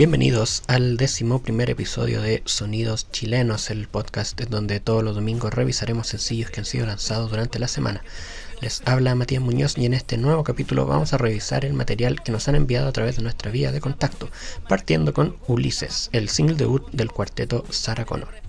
Bienvenidos al décimo primer episodio de Sonidos Chilenos, el podcast en donde todos los domingos revisaremos sencillos que han sido lanzados durante la semana. Les habla Matías Muñoz y en este nuevo capítulo vamos a revisar el material que nos han enviado a través de nuestra vía de contacto, partiendo con Ulises, el single debut del cuarteto Sarah Connor.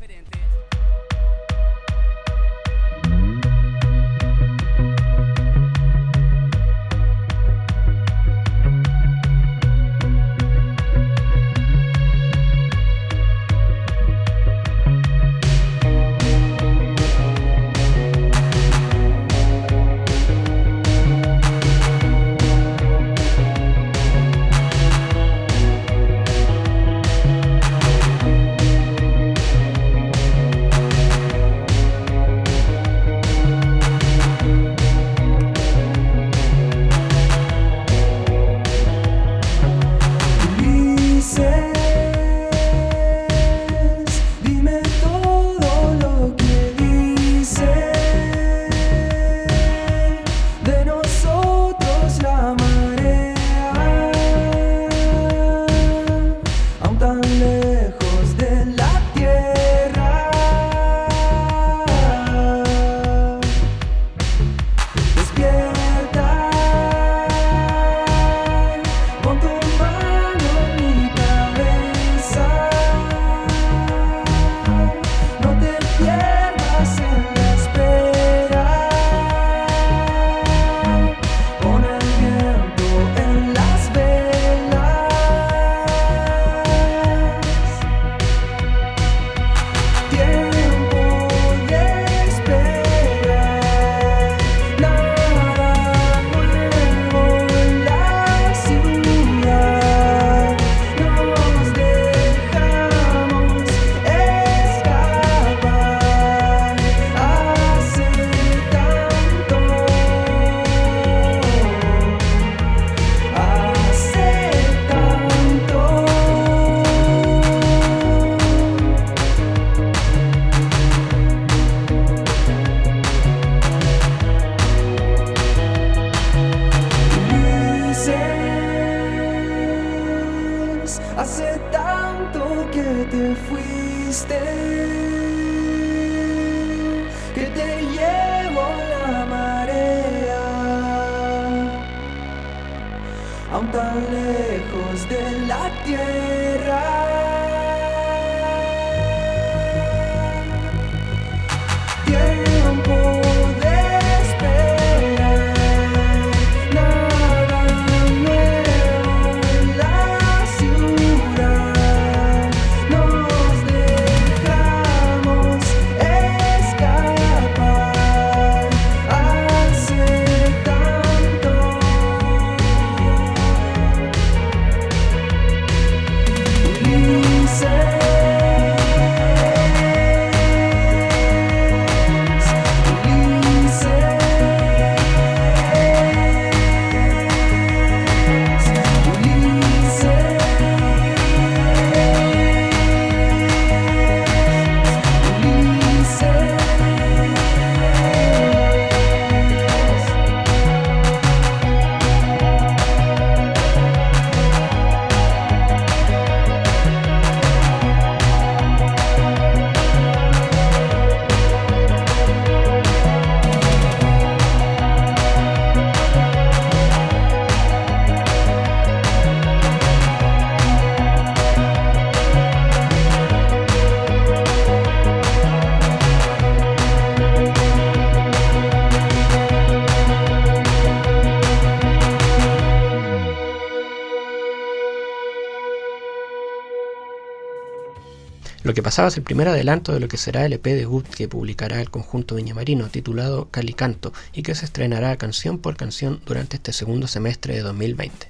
Lo que pasaba es el primer adelanto de lo que será el EP debut que publicará el conjunto viñamarino titulado Calicanto y que se estrenará canción por canción durante este segundo semestre de 2020.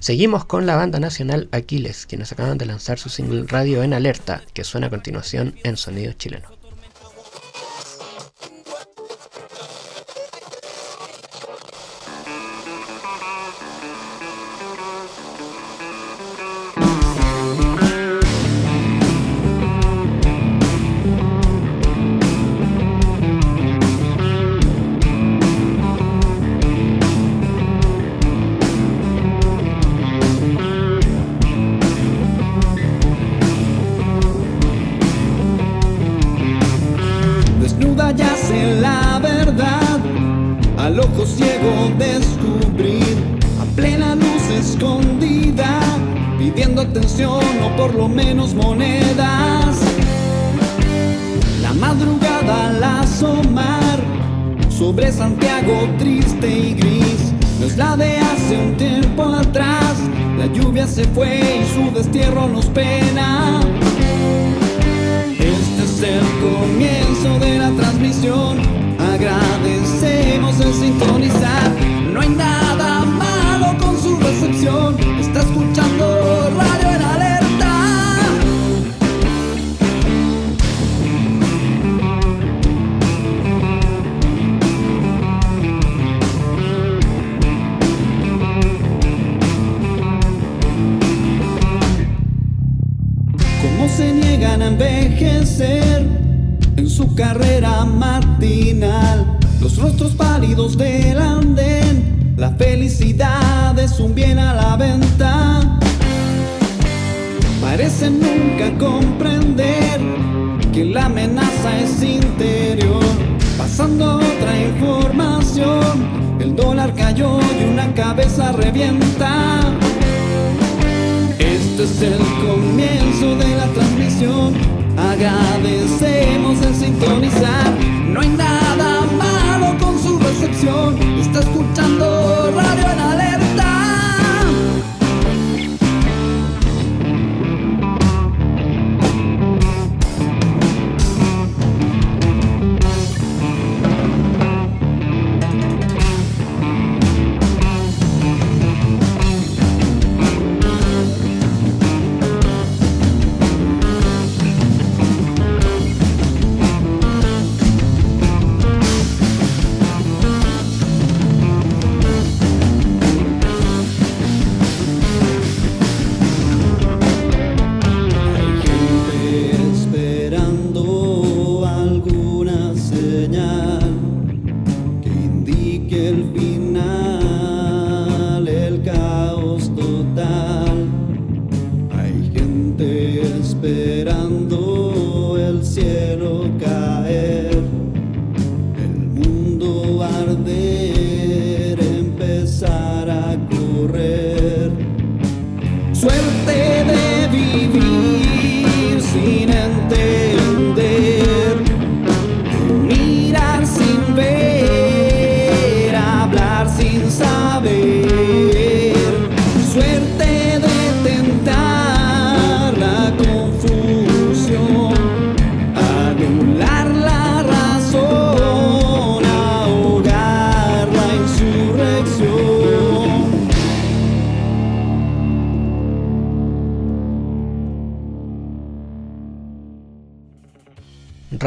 Seguimos con la banda nacional Aquiles, quienes acaban de lanzar su single Radio en Alerta, que suena a continuación en sonido chileno. Sobre Santiago triste y gris, no es la de hace un tiempo atrás. La lluvia se fue y su destierro nos pena. Este es el comienzo de la transmisión. Agradecemos el sintonizar. No hay nada carrera matinal? Los rostros pálidos del andén, la felicidad es un bien a la venta. Parecen nunca comprender que la amenaza es interior. Pasando otra información, el dólar cayó y una cabeza revienta. Este es el comienzo de la transmisión. Agradecemos el sintonizar. No hay nada malo con su recepción. bed.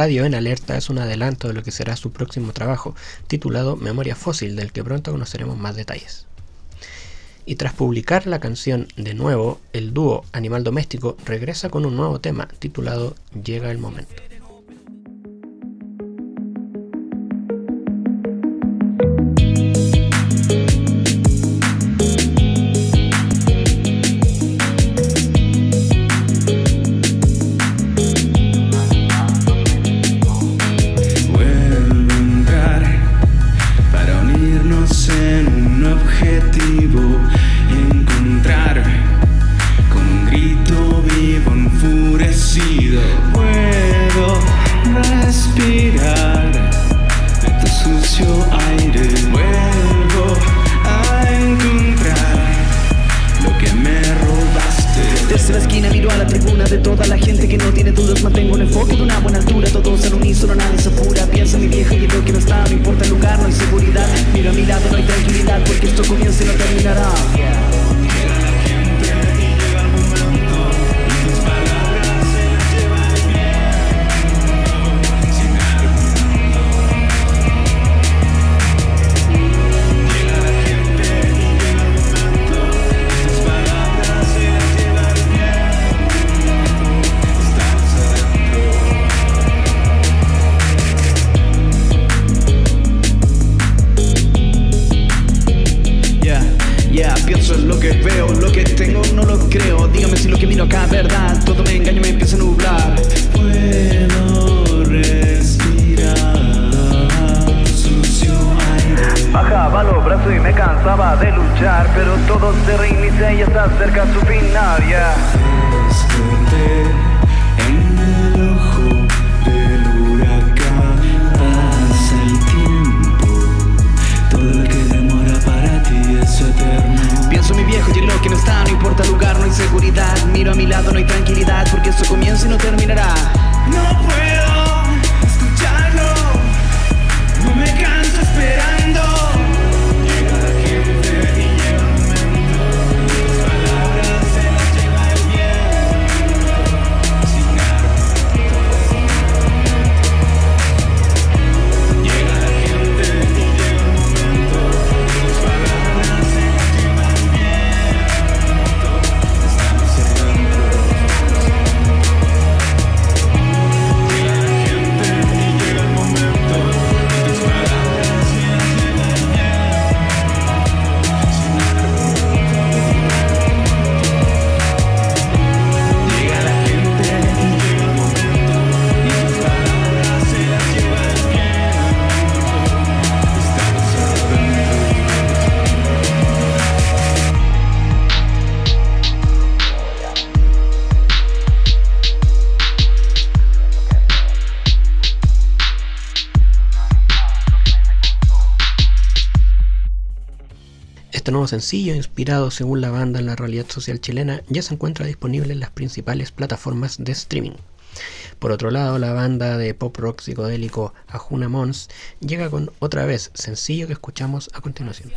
Radio en Alerta es un adelanto de lo que será su próximo trabajo, titulado Memoria Fósil, del que pronto conoceremos más detalles. Y tras publicar la canción de nuevo, el dúo Animal Doméstico regresa con un nuevo tema, titulado Llega el Momento. sencillo inspirado según la banda en la realidad social chilena ya se encuentra disponible en las principales plataformas de streaming. Por otro lado, la banda de pop rock psicodélico Ajuna Mons llega con otra vez sencillo que escuchamos a continuación.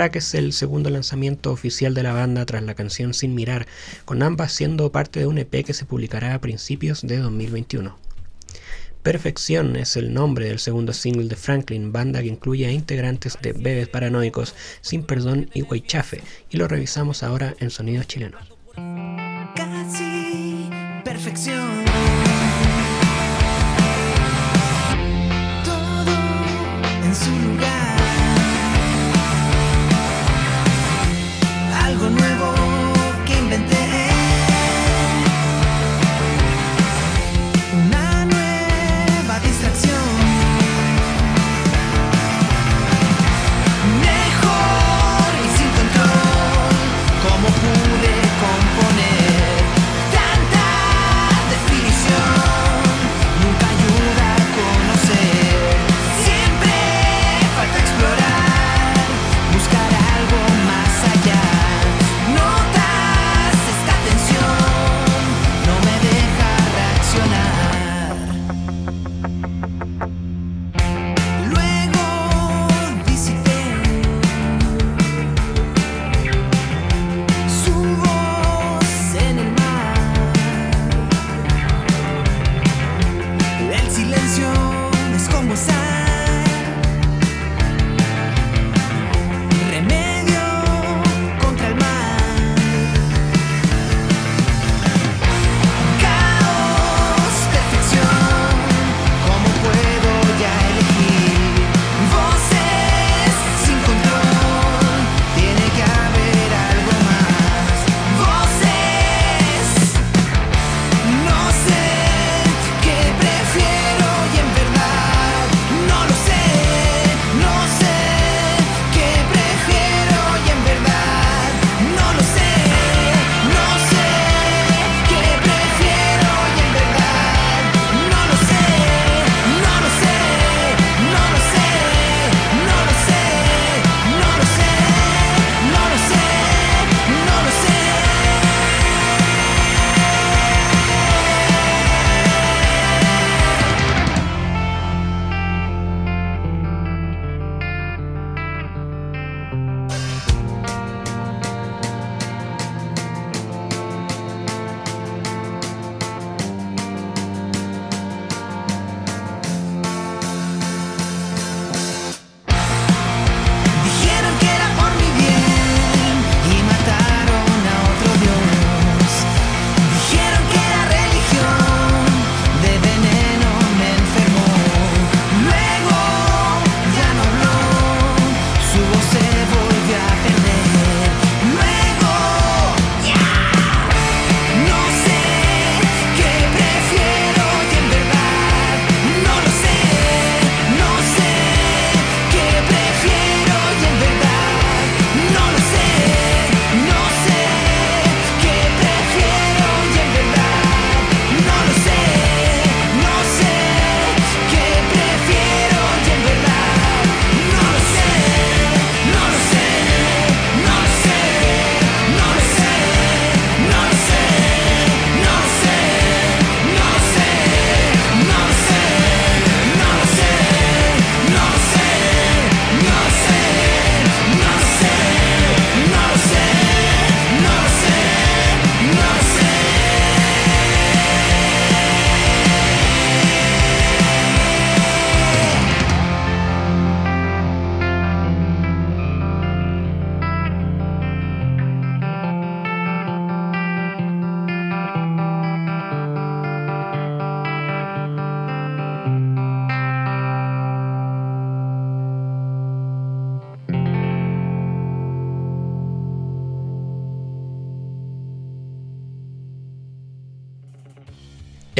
Track es el segundo lanzamiento oficial de la banda tras la canción Sin Mirar, con ambas siendo parte de un EP que se publicará a principios de 2021. Perfección es el nombre del segundo single de Franklin, banda que incluye a integrantes de Bebes Paranoicos, Sin Perdón y Huaychafe, y lo revisamos ahora en Sonidos Chilenos. Casi perfección. Todo en su lugar.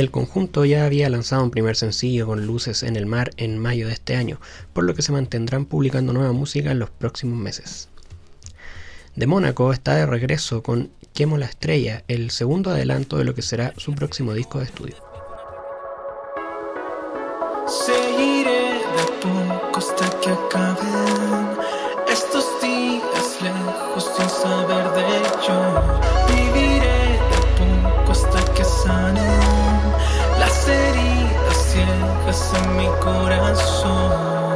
El conjunto ya había lanzado un primer sencillo con Luces en el Mar en mayo de este año, por lo que se mantendrán publicando nueva música en los próximos meses. De Mónaco está de regreso con Quemo la Estrella, el segundo adelanto de lo que será su próximo disco de estudio. Seguiré de que acaben estos días lejos sin saber de. En mi corazón.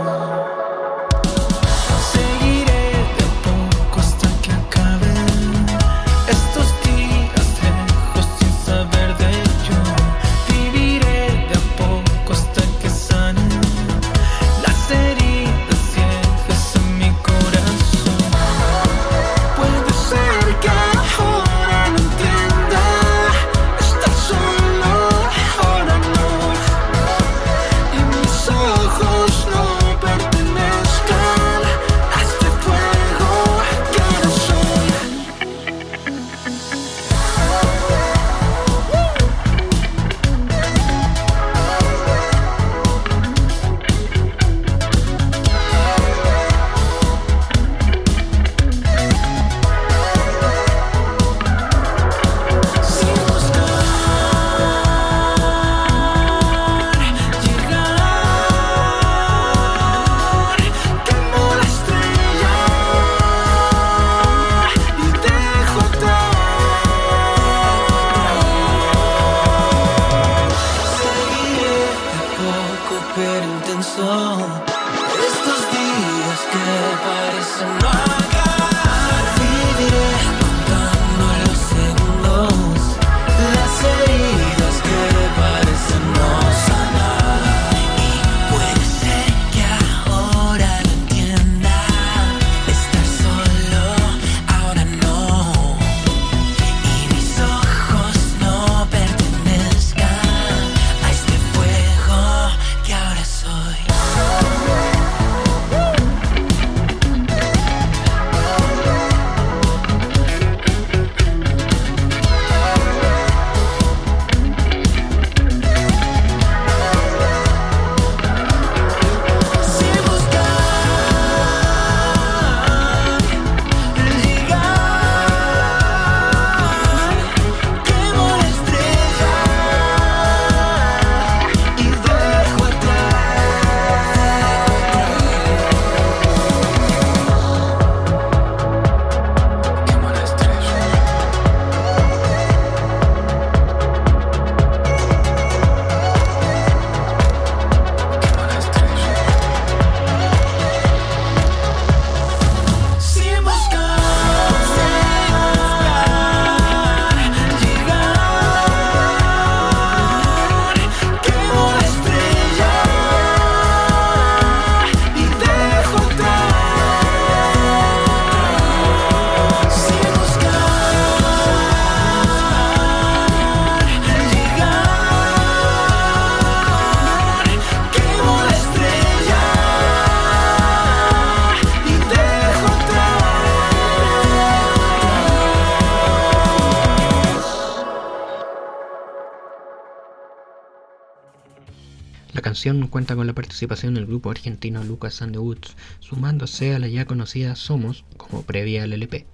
Canción cuenta con la participación del grupo argentino Lucas and the Woods, sumándose a la ya conocida Somos como previa al LP.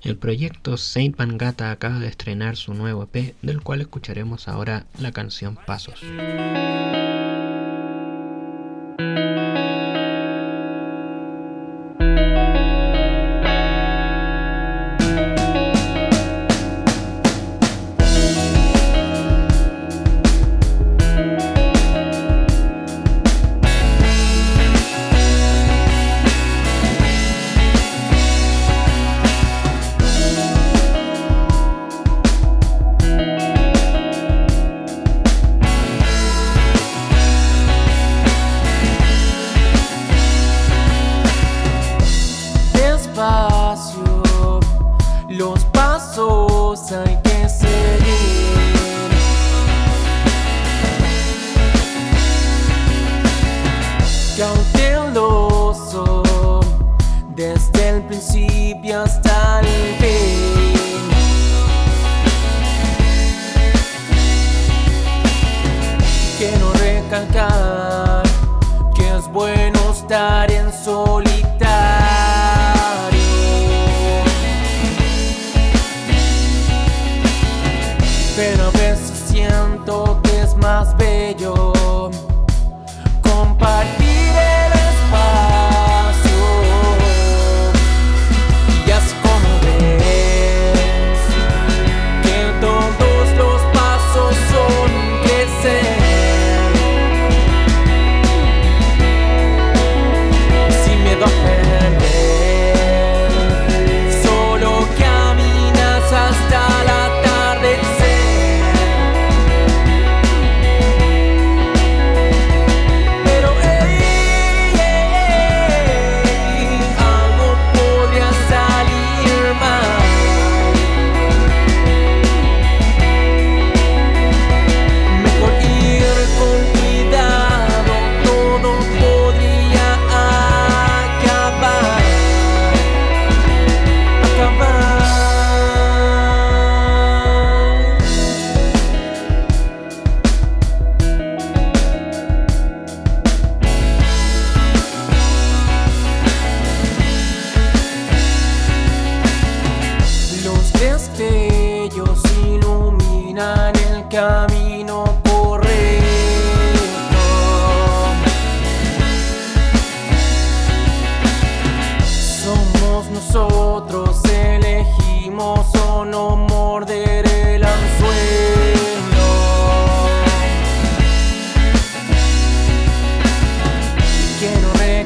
El proyecto Saint Pangata acaba de estrenar su nuevo EP, del cual escucharemos ahora la canción Pasos.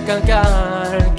cantar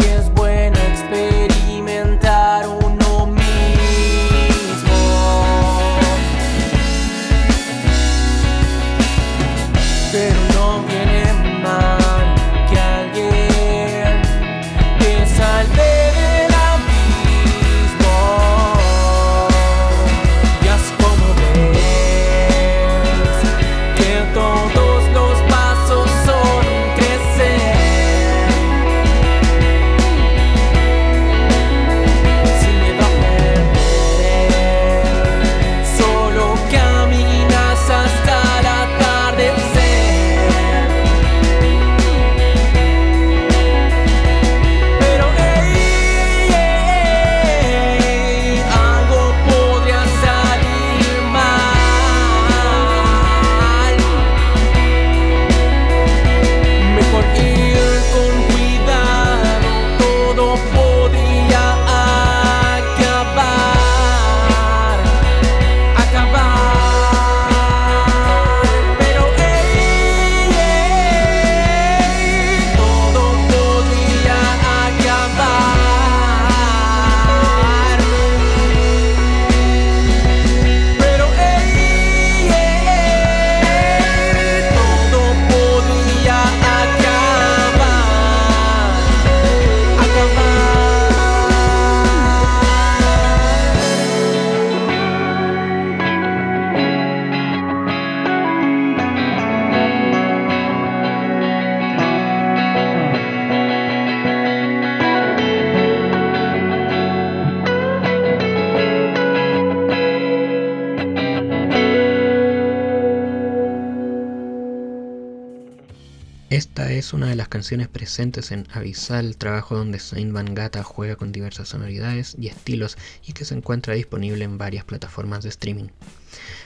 presentes en Avisal, trabajo donde Saint Van Gata juega con diversas sonoridades y estilos y que se encuentra disponible en varias plataformas de streaming.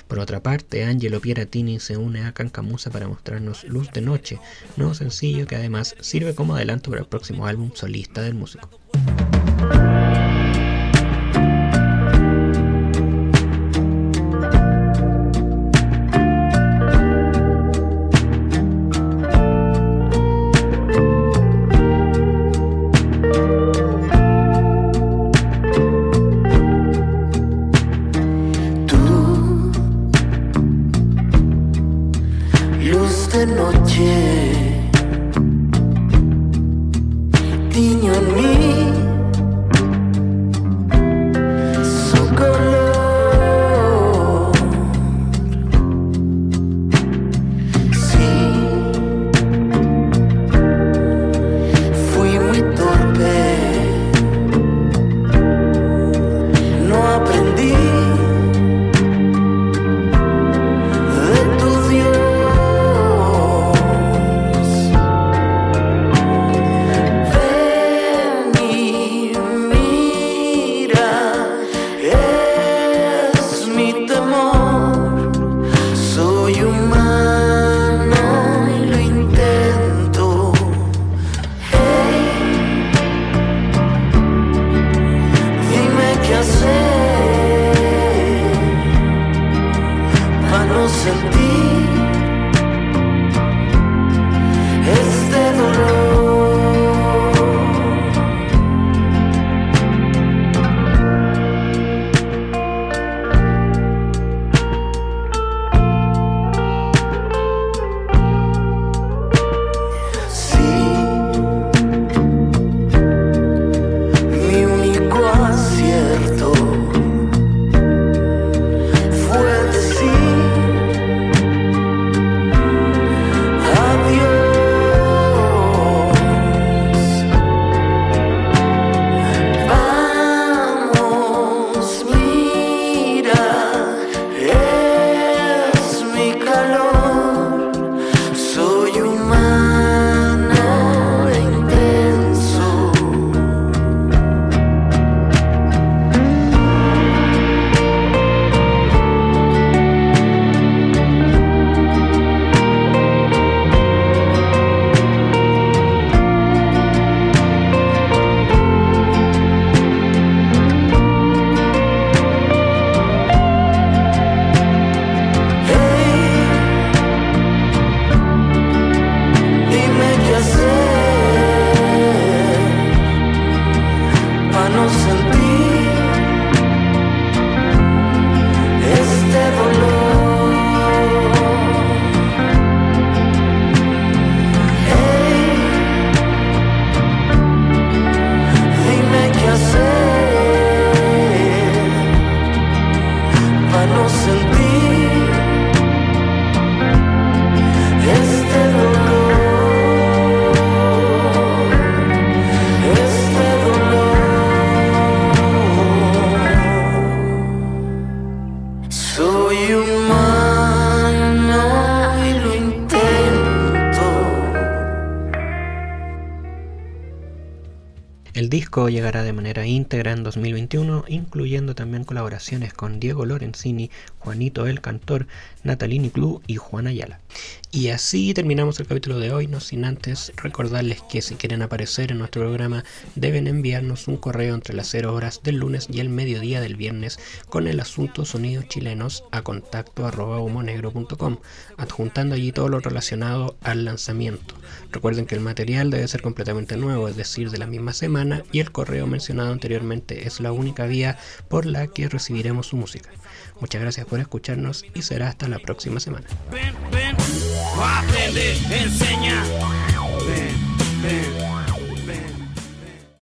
Por otra parte, Angelo Pieratini se une a Cancamusa para mostrarnos Luz de Noche, nuevo sencillo que además sirve como adelanto para el próximo álbum solista del músico. Llegará de manera íntegra en 2021, incluyendo también colaboraciones con Diego Lorenzini, Juanito el Cantor, Natalini Club y Juan Ayala. Y así terminamos el capítulo de hoy, no sin antes recordarles que si quieren aparecer en nuestro programa deben enviarnos un correo entre las 0 horas del lunes y el mediodía del viernes con el asunto sonidos chilenos a contacto arroba humonegro.com, adjuntando allí todo lo relacionado al lanzamiento. Recuerden que el material debe ser completamente nuevo, es decir, de la misma semana, y el correo mencionado anteriormente es la única vía por la que recibiremos su música. Muchas gracias por escucharnos y será hasta la próxima semana. Ven, ven, enseña. Ven.